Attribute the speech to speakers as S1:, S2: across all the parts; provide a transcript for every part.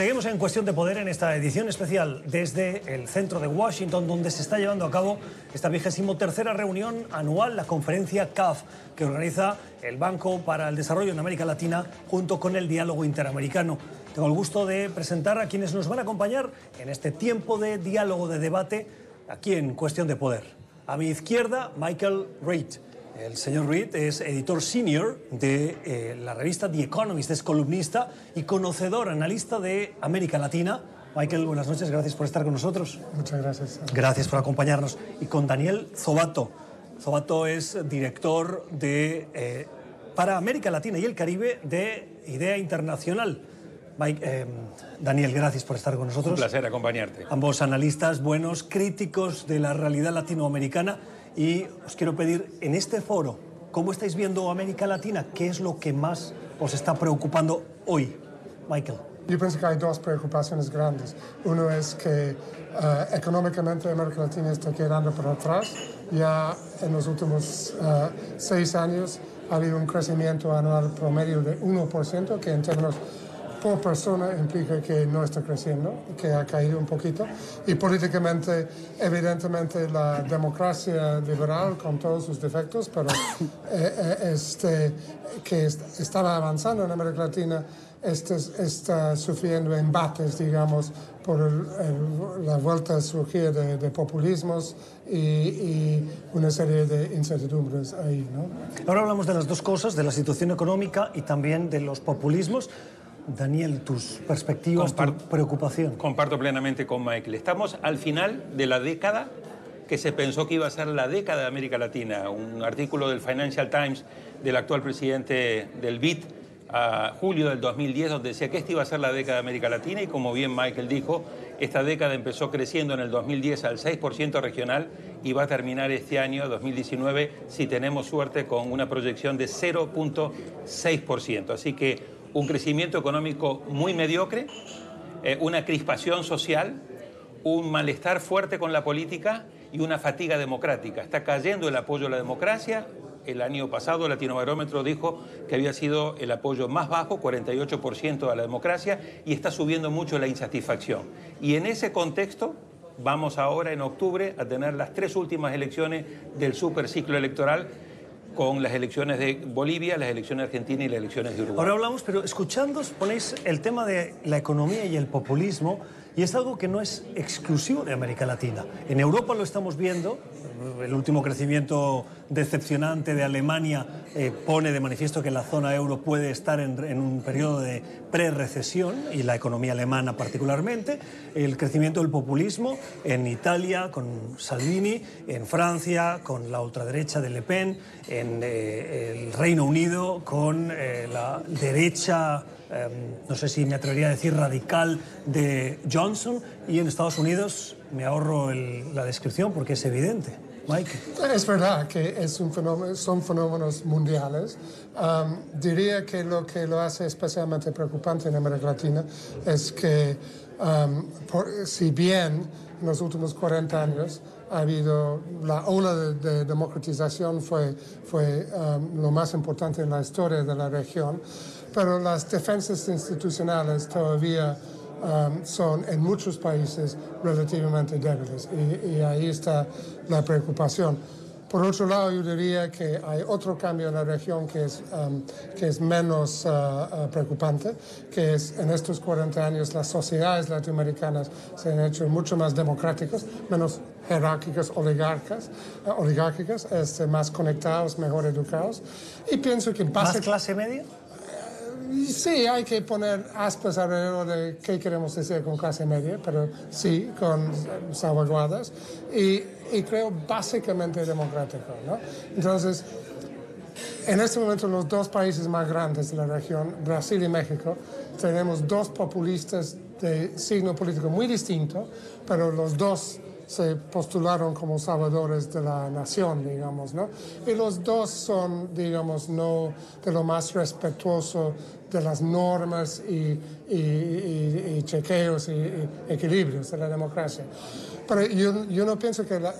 S1: Seguimos en Cuestión de Poder en esta edición especial desde el centro de Washington, donde se está llevando a cabo esta vigésimo tercera reunión anual, la conferencia CAF, que organiza el Banco para el Desarrollo en América Latina junto con el Diálogo Interamericano. Tengo el gusto de presentar a quienes nos van a acompañar en este tiempo de diálogo, de debate, aquí en Cuestión de Poder. A mi izquierda, Michael Reid. El señor Reid es editor senior de eh, la revista The Economist, es columnista y conocedor, analista de América Latina. Michael, buenas noches, gracias por estar con nosotros.
S2: Muchas gracias.
S1: Gracias por acompañarnos. Y con Daniel Zobato. Zobato es director de, eh, para América Latina y el Caribe de Idea Internacional. Mike, eh, Daniel, gracias por estar con nosotros.
S3: Un placer acompañarte.
S1: Ambos analistas buenos, críticos de la realidad latinoamericana. Y os quiero pedir, en este foro, ¿cómo estáis viendo América Latina? ¿Qué es lo que más os está preocupando hoy? Michael.
S2: Yo pienso que hay dos preocupaciones grandes. Uno es que uh, económicamente América Latina está quedando por atrás. Ya en los últimos uh, seis años ha habido un crecimiento anual promedio de 1%, que en términos por persona implica que no está creciendo, que ha caído un poquito. Y políticamente, evidentemente, la democracia liberal, con todos sus defectos, pero eh, este, que estaba avanzando en América Latina, está, está sufriendo embates, digamos, por el, el, la vuelta a surgir de, de populismos y, y, una serie de incertidumbres ahí. ¿no?
S1: Ahora hablamos de las dos cosas, de la situación económica y también de los populismos. Daniel, tus perspectivas,
S3: Compar
S1: tu preocupación.
S3: Comparto plenamente con Michael. Estamos al final de la década que se pensó que iba a ser la década de América Latina. Un artículo del Financial Times del actual presidente del BID, a julio del 2010, donde decía que esta iba a ser la década de América Latina y como bien Michael dijo, esta década empezó creciendo en el 2010 al 6% regional y va a terminar este año, 2019, si tenemos suerte, con una proyección de 0.6%. Así que un crecimiento económico muy mediocre, eh, una crispación social, un malestar fuerte con la política y una fatiga democrática. Está cayendo el apoyo a la democracia. El año pasado el Latinobarómetro dijo que había sido el apoyo más bajo, 48% a la democracia, y está subiendo mucho la insatisfacción. Y en ese contexto vamos ahora en octubre a tener las tres últimas elecciones del superciclo electoral con las elecciones de Bolivia, las elecciones de Argentina y las elecciones de Uruguay.
S1: Ahora hablamos, pero escuchando ponéis el tema de la economía y el populismo, y es algo que no es exclusivo de América Latina. En Europa lo estamos viendo, el último crecimiento decepcionante de Alemania eh, pone de manifiesto que la zona euro puede estar en, un periodo de pre-recesión, y la economía alemana particularmente, el crecimiento del populismo en Italia con Salvini, en Francia con la ultraderecha de Le Pen, en eh, el Reino Unido con eh, la derecha eh, no sé si me atrevería a decir radical de Johnson y en Estados Unidos me ahorro el, la descripción porque es evidente. Mike.
S2: Es verdad que es un fenómeno, son fenómenos mundiales. Um, diría que lo que lo hace especialmente preocupante en América Latina es que um, por, si bien en los últimos 40 años ha habido la ola de, de democratización fue, fue um, lo más importante en la historia de la región, pero las defensas institucionales todavía um, son en muchos países relativamente débiles y, y, ahí está la preocupación. Por otro lado, yo diría que hay otro cambio en la región que es, um, que es menos uh, uh, preocupante, que es en estos 40 años las sociedades latinoamericanas se han hecho mucho más democráticas, menos jerárquicas, oligárquicas, uh, oligárquicas este, más conectados, mejor educados. Y pienso que...
S1: ¿Más clase media?
S2: Sí, hay que poner aspas alrededor de qué queremos decir con clase media, pero sí, con salvaguardas. Y, y creo básicamente democrático. ¿no? Entonces, en este momento los dos países más grandes de la región, Brasil y México, tenemos dos populistas de signo político muy distinto, pero los dos se postularon como salvadores de la nación, digamos, ¿no? Y los dos son, digamos, no de lo más respetuoso de las normas y, y, y, y chequeos y, equilibrios de la democracia. Pero yo, yo no pienso que la,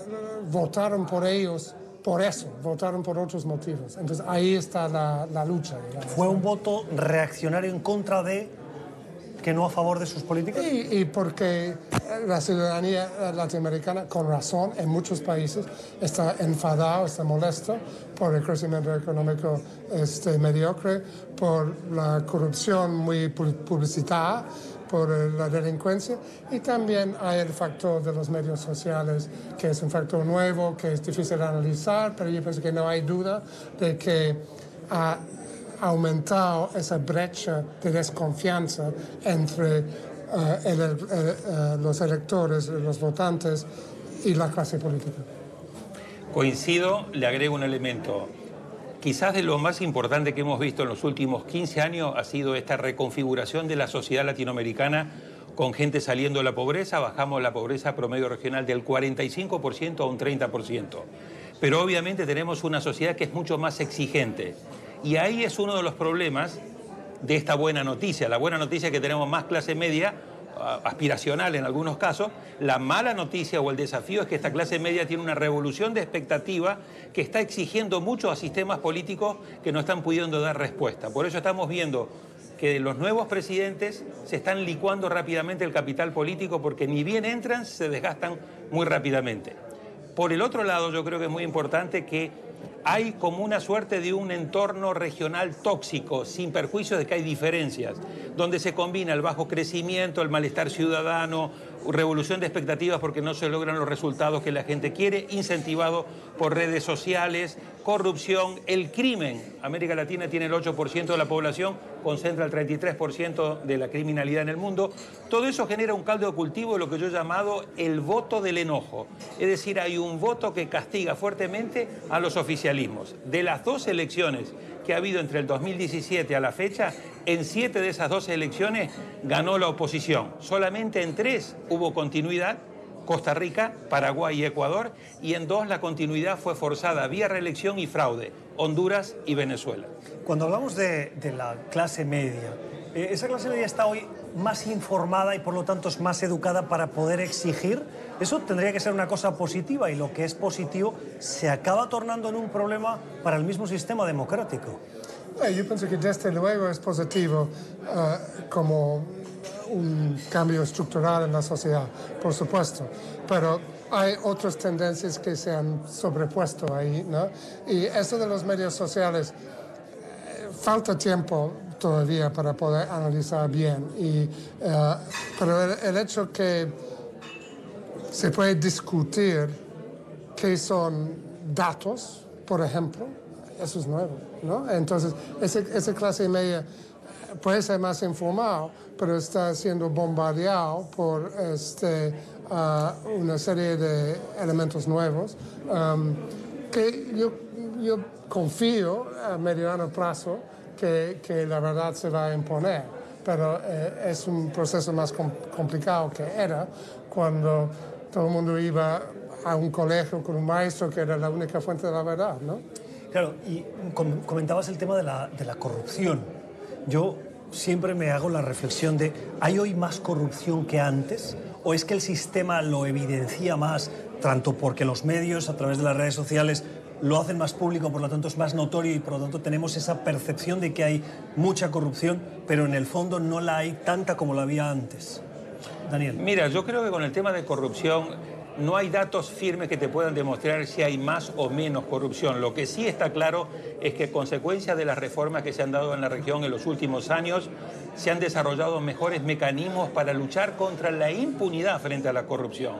S2: votaron por ellos por eso, votaron por otros motivos. Entonces ahí está la, la lucha. Digamos,
S1: Fue un voto reaccionario en contra de que no a favor de sus políticas?
S2: Y, porque la ciudadanía latinoamericana, con razón, en muchos países está enfadado, está molesto por el crecimiento económico este, mediocre, por la corrupción muy publicitada por la delincuencia y también hay el factor de los medios sociales, que es un factor nuevo, que es difícil de analizar, pero yo pienso que no hay duda de que ha aumentado esa brecha de desconfianza entre eh, eh, los electores, los votantes y la clase política.
S3: Coincido, le agrego un elemento Quizás de lo más importante que hemos visto en los últimos 15 años ha sido esta reconfiguración de la sociedad latinoamericana con gente saliendo de la pobreza, bajamos la pobreza promedio regional del 45% a un 30%. Pero obviamente tenemos una sociedad que es mucho más exigente. Y ahí es uno de los problemas de esta buena noticia. La buena noticia es que tenemos más clase media aspiracional en algunos casos. La mala noticia o el desafío es que esta clase media tiene una revolución de expectativa que está exigiendo mucho a sistemas políticos que no están pudiendo dar respuesta. Por eso estamos viendo que los nuevos presidentes se están licuando rápidamente el capital político porque ni bien entran, se desgastan muy rápidamente. Por el otro lado, yo creo que es muy importante que hay como una suerte de un entorno regional tóxico, sin perjuicio de que hay diferencias, donde se combina el bajo crecimiento, el malestar ciudadano, revolución de expectativas porque no se logran los resultados que la gente quiere, incentivado por redes sociales, corrupción, el crimen. América Latina tiene el 8% de la población, concentra el 33% de la criminalidad en el mundo. Todo eso genera un caldo de cultivo de lo que yo he llamado el voto del enojo. Es decir, hay un voto que castiga fuertemente a los De las dos elecciones que ha habido entre el 2017 a la fecha, en siete de esas dos elecciones ganó la oposición. Solamente en tres hubo continuidad, Costa Rica, Paraguay y Ecuador, y en dos la continuidad fue forzada vía reelección y fraude, Honduras y Venezuela.
S1: Cuando hablamos de, la clase media, eh, esa clase media está hoy más informada y por lo tanto es más educada para poder exigir. Eso tendría que ser una cosa positiva y lo que es positivo se acaba tornando en un problema para el mismo sistema democrático.
S2: Eh, yo pienso que desde luego es positivo uh, como un cambio estructural en la sociedad, por supuesto, pero hay otras tendencias que se han sobrepuesto ahí, ¿no? Y eso de los medios sociales, eh, falta tiempo todavía para poder analizar bien, uh, pero el, hecho que se puede discutir qué son datos, por ejemplo, eso es nuevo, ¿no? Entonces, esa clase media puede ser más informado, pero está siendo bombardeado por este, ah, una serie de elementos nuevos um, que yo, yo, confío a mediano plazo que, que, la verdad se va a imponer, pero eh, es un proceso más complicado que era cuando todo el mundo iba a un colegio con un maestro que era la única fuente de la verdad, ¿no?
S1: Claro, y comentabas el tema de la, de la corrupción. Yo siempre me hago la reflexión de, ¿hay hoy más corrupción que antes? ¿O es que el sistema lo evidencia más, tanto porque los medios, a través de las redes sociales, lo hacen más público, por lo tanto es más notorio y por lo tanto tenemos esa percepción de que hay mucha corrupción, pero en el fondo no la hay tanta como la había antes? Daniel.
S3: Mira, yo creo que con el tema de corrupción no hay datos firmes que te puedan demostrar si hay más o menos corrupción. Lo que sí está claro es que, consecuencia de las reformas que se han dado en la región en los últimos años, se han desarrollado mejores mecanismos para luchar contra la impunidad frente a la corrupción.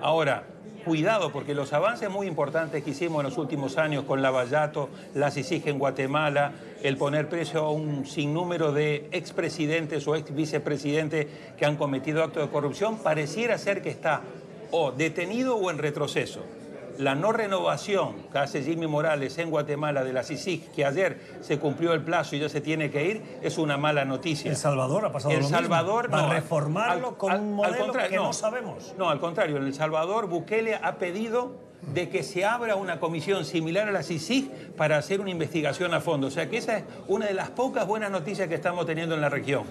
S3: Ahora, cuidado, porque los avances muy importantes que hicimos en los últimos años con Lavallato, la CICIG en Guatemala, el poner precio a un sinnúmero de expresidentes o ex vicepresidentes que han cometido actos de corrupción, pareciera ser que está o detenido o en retroceso. La no renovación que hace Jimmy Morales en Guatemala de la CICIG, que ayer se cumplió el plazo y ya se tiene que ir, es una mala noticia.
S1: El Salvador ha pasado
S3: El
S1: lo
S3: Salvador
S1: mismo. no. reformarlo con un modelo que no, sabemos.
S3: No, al contrario. En El Salvador, Bukele ha pedido de que se abra una comisión similar a la CICIG para hacer una investigación a fondo. O sea que esa es una de las pocas buenas noticias que estamos teniendo en la región.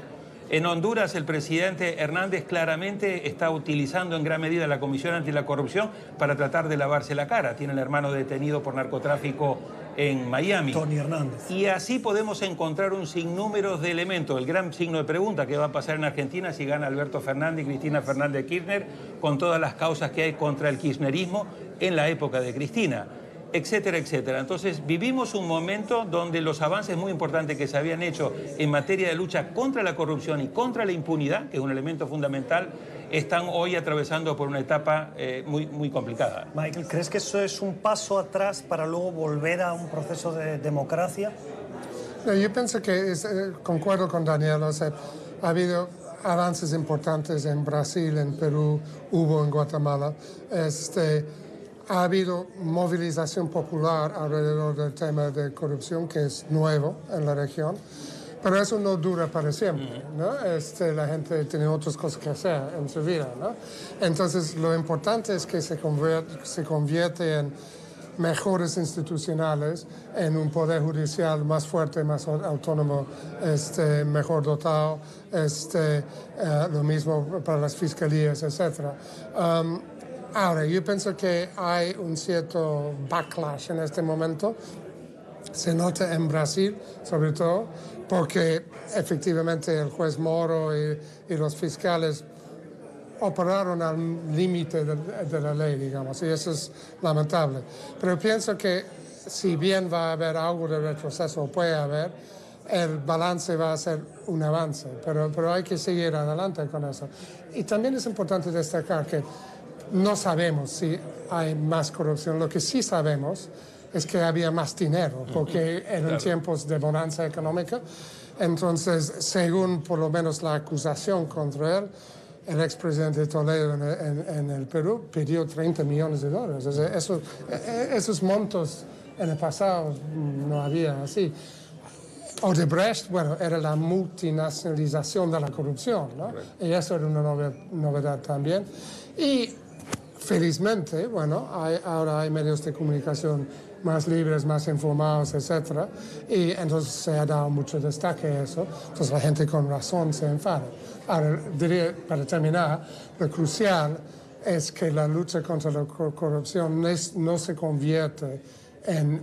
S3: En Honduras el presidente Hernández claramente está utilizando en gran medida la Comisión Anti la Corrupción para tratar de lavarse la cara. Tiene el hermano detenido por narcotráfico en Miami.
S1: Tony Hernández.
S3: Y así podemos encontrar un sinnúmero de elementos. El gran signo de pregunta, ¿qué va a pasar en Argentina si gana Alberto Fernández y Cristina Fernández Kirchner con todas las causas que hay contra el kirchnerismo en la época de Cristina? Etcétera, etcétera. Entonces, vivimos un momento donde los avances muy importantes que se habían hecho en materia de lucha contra la corrupción y contra la impunidad, que es un elemento fundamental, están hoy atravesando por una etapa eh, muy, muy complicada.
S1: Michael, ¿crees que eso es un paso atrás para luego volver a un proceso de democracia?
S2: Yo pienso que eh, concuerdo con Daniel, o sea, ha habido avances importantes en Brasil, en Perú, hubo en Guatemala. Este, ha habido movilización popular alrededor del tema de corrupción que es nuevo en la región. Pero eso no dura para siempre, ¿no? Este, la gente tiene otras cosas que hacer en su vida, ¿no? Entonces, lo importante es que se convierte, se convierte en mejores institucionales, en un poder judicial más fuerte, más autónomo, este, mejor dotado, este, eh, lo mismo para las fiscalías, etc. Um, ahora, yo pienso que hay un cierto backlash en este momento. Se nota en Brasil, sobre todo, porque efectivamente el juez Moro y, los fiscales operaron al límite de, la ley, digamos, y eso es lamentable. Pero pienso que si bien va a haber algo de retroceso, puede haber, el balance va a ser un avance, pero, pero hay que seguir adelante con eso. Y también es importante destacar que no sabemos si hay más corrupción, lo que sí sabemos es que había más dinero, porque eran tiempos de bonanza económica. Entonces, según por lo menos la acusación contra él, el expresidente Toledo en, el Perú pidió 30 millones de dólares. Eso, e, e, esos montos en el pasado no había así. Odebrecht, bueno, era la multinacionalización de la corrupción, ¿no? Y eso era una novedad también. Y felizmente, bueno, ahora hay medios de comunicación más libres, más informados, etc. Y entonces se ha dado mucho destaque a eso. Entonces la gente con razón se enfada. Ahora, diría, para terminar, lo crucial es que la lucha contra la corrupción no se convierte en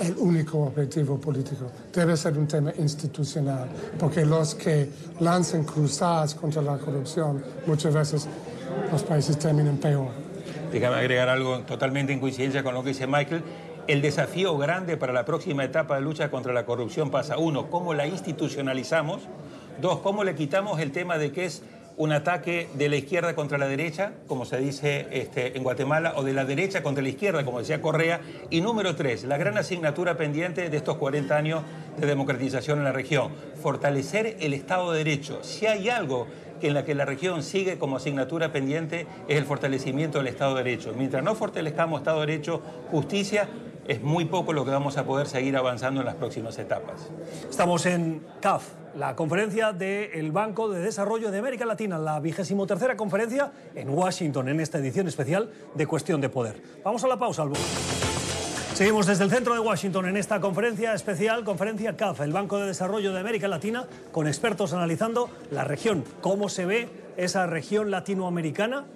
S2: el único objetivo político. Debe ser un tema institucional, porque los que lanzan cruzadas contra la corrupción, muchas veces los países terminan peor.
S3: Déjame agregar algo totalmente en coincidencia con lo que dice Michael. El desafío grande para la próxima etapa de lucha contra la corrupción pasa, uno, cómo la institucionalizamos, dos, cómo le quitamos el tema de que es un ataque de la izquierda contra la derecha, como se dice este, en Guatemala, o de la derecha contra la izquierda, como decía Correa. Y número tres, la gran asignatura pendiente de estos 40 años de democratización en la región, fortalecer el Estado de Derecho. Si hay algo en la que la región sigue como asignatura pendiente es el fortalecimiento del Estado de Derecho. Mientras no fortalezcamos Estado de Derecho, justicia, es muy poco lo que vamos a poder seguir avanzando en las próximas etapas.
S1: Estamos en CAF, la conferencia del Banco de Desarrollo de América Latina, la vigésimo tercera conferencia en Washington, en esta edición especial de Cuestión de Poder. Vamos a la pausa, Albo. Seguimos desde el centro de Washington en esta conferencia especial, conferencia CAF, el Banco de Desarrollo de América Latina, con expertos analizando la región, cómo se ve esa región latinoamericana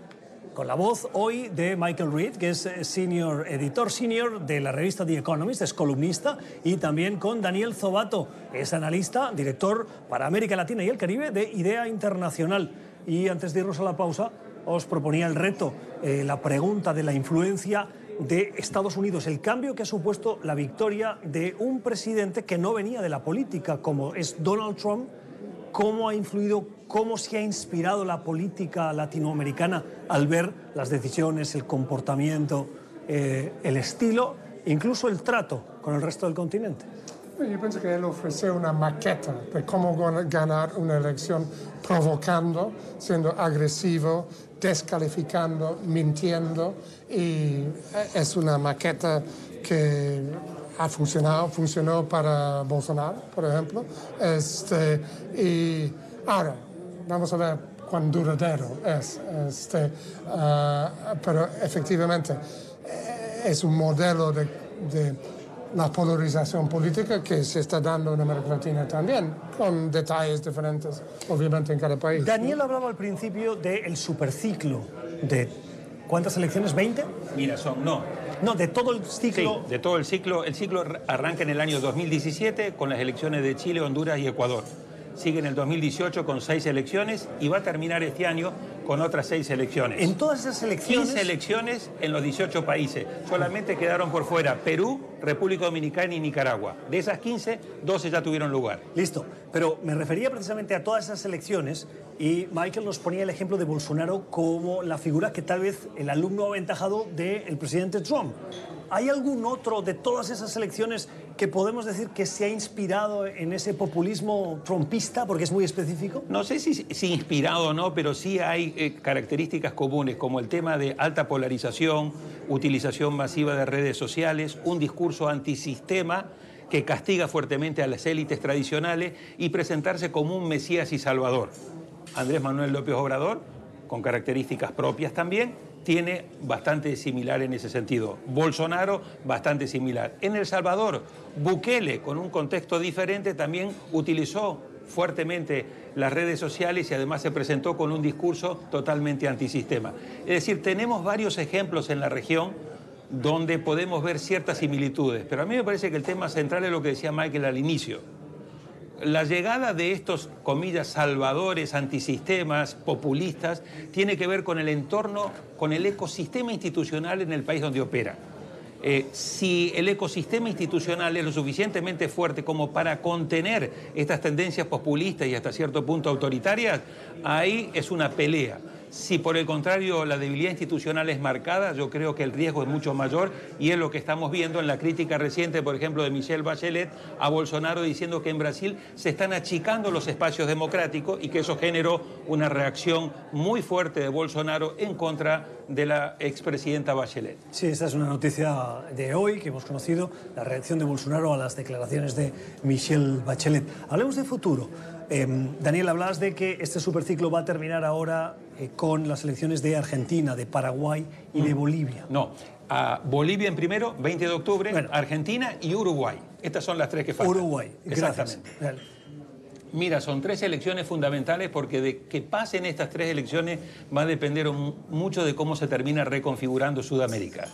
S1: con la voz hoy de Michael Reed, que es eh, senior editor senior de la revista The Economist, es columnista, y también con Daniel Zobato, es analista, director para América Latina y el Caribe de Idea Internacional. Y antes de irnos a la pausa, os proponía el reto, eh, la pregunta de la influencia de Estados Unidos, el cambio que ha supuesto la victoria de un presidente que no venía de la política, como es Donald Trump, cómo ha influido, cómo se ha inspirado la política latinoamericana al ver las decisiones, el comportamiento, eh, el estilo, incluso el trato con el resto del continente.
S2: Yo pienso que él ofreció una maqueta de cómo ganar una elección provocando, siendo agresivo, descalificando, mintiendo. Y es una maqueta que ha funcionado, funcionó para Bolsonaro, por ejemplo. Este, y ahora, vamos a ver cuán duradero es. Este, ah, pero efectivamente eh, es un modelo de, de, la polarización política que se está dando en América Latina también, con detalles diferentes, obviamente, en cada país.
S1: Daniel hablaba al principio del superciclo de ¿Cuántas elecciones? ¿20?
S3: Mira, son, no,
S1: No, de todo el ciclo.
S3: Sí, de todo el ciclo. El ciclo arranca en el año 2017 con las elecciones de Chile, Honduras y Ecuador. Sigue en el 2018 con seis elecciones y va a terminar este año con otras seis elecciones.
S1: En todas esas elecciones.
S3: 15 elecciones en los 18 países. Solamente quedaron por fuera Perú, República Dominicana y Nicaragua. De esas 15, 12 ya tuvieron lugar.
S1: Listo. Pero me refería precisamente a todas esas elecciones y Michael nos ponía el ejemplo de Bolsonaro como la figura que tal vez el alumno aventajado del presidente Trump. ¿Hay algún otro de todas esas elecciones que podemos decir que se ha inspirado en ese populismo trumpista, porque es muy específico?
S3: No sé si, si inspirado o no, pero sí hay eh, características comunes, como el tema de alta polarización, utilización masiva de redes sociales, un discurso antisistema que castiga fuertemente a las élites tradicionales y presentarse como un Mesías y Salvador. Andrés Manuel López Obrador, con características propias también, tiene bastante similar en ese sentido. Bolsonaro, bastante similar. En El Salvador, Bukele, con un contexto diferente, también utilizó fuertemente las redes sociales y además se presentó con un discurso totalmente antisistema. Es decir, tenemos varios ejemplos en la región donde podemos ver ciertas similitudes, pero a mí me parece que el tema central es lo que decía Michael al inicio la llegada de estos, comillas, salvadores, antisistemas, populistas, tiene que ver con el entorno, con el ecosistema institucional en el país donde opera. Eh, si el ecosistema institucional es lo suficientemente fuerte como para contener estas tendencias populistas y hasta cierto punto autoritarias, ahí es una pelea. Si por el contrario la debilidad institucional es marcada, yo creo que el riesgo es mucho mayor y es lo que estamos viendo en la crítica reciente, por ejemplo, de Michelle Bachelet a Bolsonaro diciendo que en Brasil se están achicando los espacios democráticos y que eso generó una reacción muy fuerte de Bolsonaro en contra de la expresidenta Bachelet.
S1: Sí, esta es una noticia de hoy que hemos conocido, la reacción de Bolsonaro a las declaraciones de Michelle Bachelet. Hablemos de futuro. Em, Daniel, hablabas de que este superciclo va a terminar ahora eh, con las elecciones de Argentina, de Paraguay y de mm. Bolivia.
S3: No, a Bolivia en primero, 20 de octubre, Argentina y Uruguay. Estas son las tres que faltan.
S1: Uruguay, exactamente.
S3: Mira, son tres elecciones fundamentales porque de que pasen estas tres elecciones va a depender mucho de cómo se termina reconfigurando Sudamérica.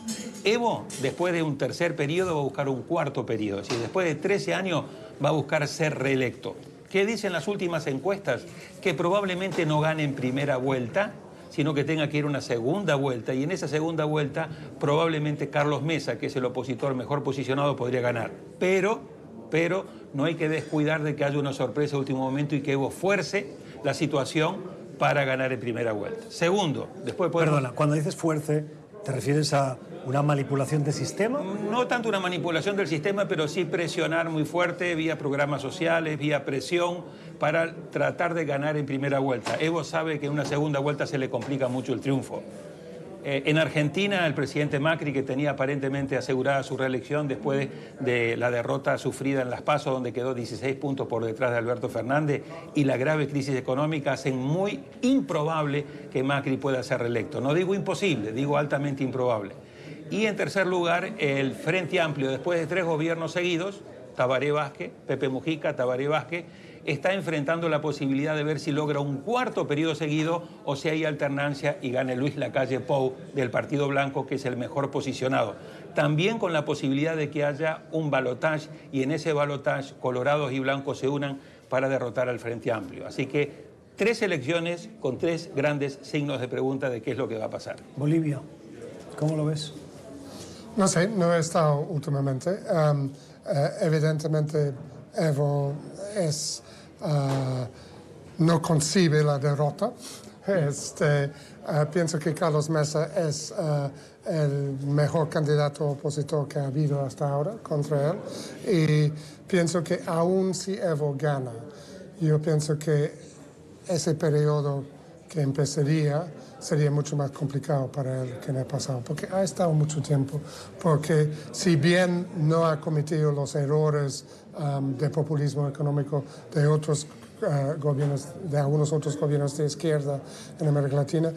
S3: Evo, después de un tercer periodo, va a buscar un cuarto periodo. Es después de 13 años va a buscar ser reelecto. ¿Qué dicen las últimas encuestas? Que probablemente no gane en primera vuelta, sino que tenga que ir una segunda vuelta. Y en esa segunda vuelta probablemente Carlos Mesa, que es el opositor mejor posicionado, podría ganar. Pero, pero no hay que descuidar de que haya una sorpresa en último momento y que Evo fuerce la situación para ganar en primera vuelta. Segundo, después podemos...
S1: Perdona, cuando dices fuerce, ¿te refieres a ¿Una manipulación del sistema?
S3: No tanto una manipulación del sistema, pero sí presionar muy fuerte vía programas sociales, vía presión, para tratar de ganar en primera vuelta. Evo sabe que en una segunda vuelta se le complica mucho el triunfo. Eh, en Argentina, el presidente Macri, que tenía aparentemente asegurada su reelección después de, la derrota sufrida en Las Pasos, donde quedó 16 puntos por detrás de Alberto Fernández, y la grave crisis económica, hacen muy improbable que Macri pueda ser reelecto. No digo imposible, digo altamente improbable. Y en tercer lugar, el Frente Amplio, después de tres gobiernos seguidos, Tabaré Vázquez, Pepe Mujica, Tabaré Vázquez, está enfrentando la posibilidad de ver si logra un cuarto periodo seguido o si hay alternancia y gane Luis Lacalle Pou del Partido Blanco, que es el mejor posicionado. También con la posibilidad de que haya un balotaje y en ese balotaje colorados y blancos se unan para derrotar al Frente Amplio. Así que tres elecciones con tres grandes signos de pregunta de qué es lo que va a pasar.
S1: Bolivia, ¿cómo lo ves?
S2: No sé, no he estado últimamente. Um, eh, evidentemente, Evo es, uh, no concibe la derrota. Este, uh, pienso que Carlos Mesa es uh, el mejor candidato opositor que ha habido hasta ahora contra él. Y pienso que aún si Evo gana, yo pienso que ese periodo que empezaría sería mucho más complicado para él que en el pasado, porque ha estado mucho tiempo, porque si bien no ha cometido los errores um, de populismo económico de otros uh, gobiernos, de algunos otros gobiernos de izquierda en América Latina,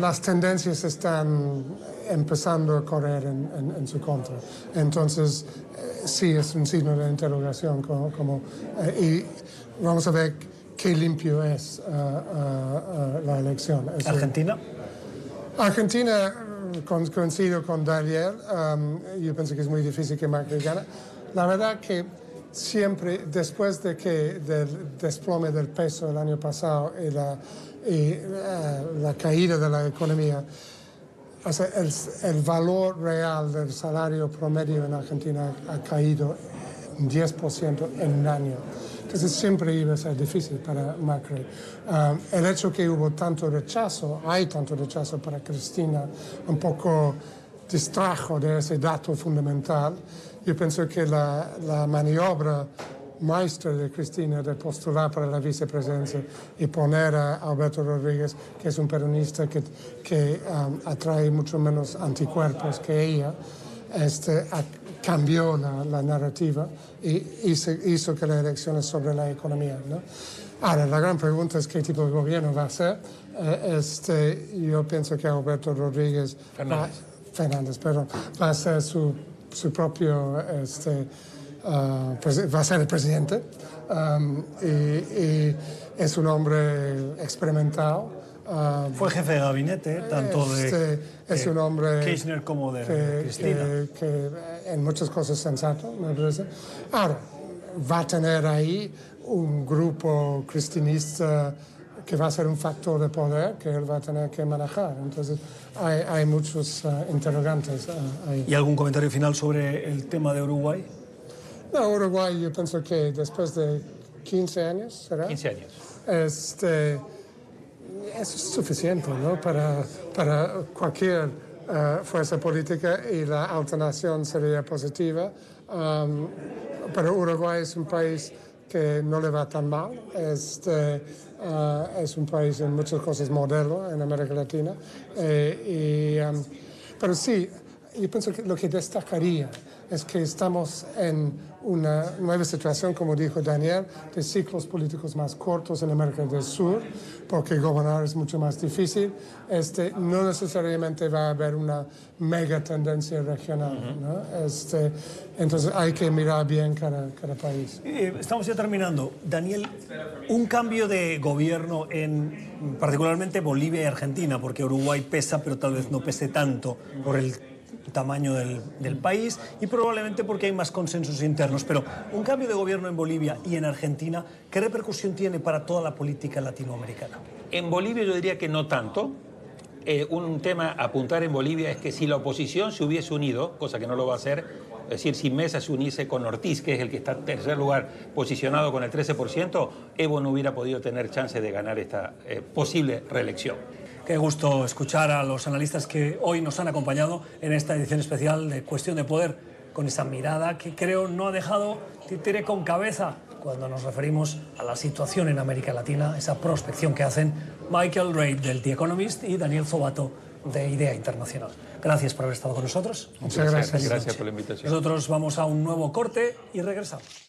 S2: las tendencias están empezando a correr en, su contra. Entonces, eh, sí es un signo de interrogación como, como eh, y vamos a ver qué limpio es uh, uh, uh, la elección.
S1: ¿Argentina?
S2: Argentina con- coincido con Daniel. um, yo pienso que es muy difícil que Macri gane. La verdad que siempre, después de que del desplome del peso el año pasado y la, y, eh, la caída de la economía, o sea, el, el valor real del salario promedio en Argentina ha caído un 10% en un año. Entonces siempre iba a ser difícil para Macri. Um, el hecho que hubo tanto rechazo, hay tanto rechazo para Cristina, un poco distrajo de ese dato fundamental. Yo pienso que la, la maniobra maestra de Cristina de postular para la vicepresidencia y poner a Alberto Rodríguez, que es un peronista que, que um, atrae mucho menos anticuerpos que ella, este, cambió la, la narrativa y hizo, hizo que la elección es sobre la economía. ¿no? Ahora, la gran pregunta es qué tipo de gobierno va a ser. Eh, este, yo pienso que Alberto Rodríguez
S3: Fernández.
S2: Va, Fernández, perdón, va a ser su, su propio, este, presi- va a ser el presidente um, y, y es un hombre experimentado. ah,
S1: Fue jefe de gabinete, tanto de
S2: este, es un hombre
S1: Kirchner como de
S2: que,
S1: Cristina.
S2: que- que en muchas cosas sensato, me parece. Ahora, va a tener ahí un grupo cristinista que va a ser un factor de poder que él va a tener que manejar. Entonces, hay, hay muchos ah, interrogantes ah, ahí.
S1: ¿Y algún comentario final sobre el tema de Uruguay?
S2: No, Uruguay, yo pienso que después de 15 años, ¿será?
S3: 15 años.
S2: Este, eso es suficiente ¿no? para, para cualquier eh, fuerza política y la alternación sería positiva. Um, pero Uruguay es un país que no le va tan mal. Este, eh, es un país en muchas cosas modelo en América Latina. Eh, y, um, pero sí, yo pienso que lo que destacaría es que estamos en una nueva situación, como dijo Daniel, de ciclos políticos más cortos en América del Sur, porque gobernar es mucho más difícil. Este, no necesariamente va a haber una mega tendencia regional. ¿no? este, entonces hay que mirar bien cada, cada país.
S1: Eh, Estamos ya terminando. Daniel, un cambio de gobierno en particularmente Bolivia y Argentina, porque Uruguay pesa, pero tal vez no pese tanto por el tamaño del, país y probablemente porque hay más consensos internos. Pero un cambio de gobierno en Bolivia y en Argentina, ¿qué repercusión tiene para toda la política latinoamericana?
S3: En Bolivia yo diría que no tanto. Eh, un tema a apuntar en Bolivia es que si la oposición se hubiese unido, cosa que no lo va a hacer, es decir, si Mesa se uniese con Ortiz, que es el que está en tercer lugar posicionado con el 13%, Evo no hubiera podido tener chance de ganar esta eh, posible reelección.
S1: Qué gusto escuchar a los analistas que hoy nos han acompañado en esta edición especial de Cuestión de Poder, con esa mirada que creo no ha dejado títere con cabeza cuando nos referimos a la situación en América Latina, esa prospección que hacen Michael Reid del The Economist y Daniel Zobato de Idea Internacional. Gracias por haber estado con nosotros.
S2: Muchas gracias.
S3: Gracias por la invitación.
S1: Nosotros vamos a un nuevo corte y regresamos.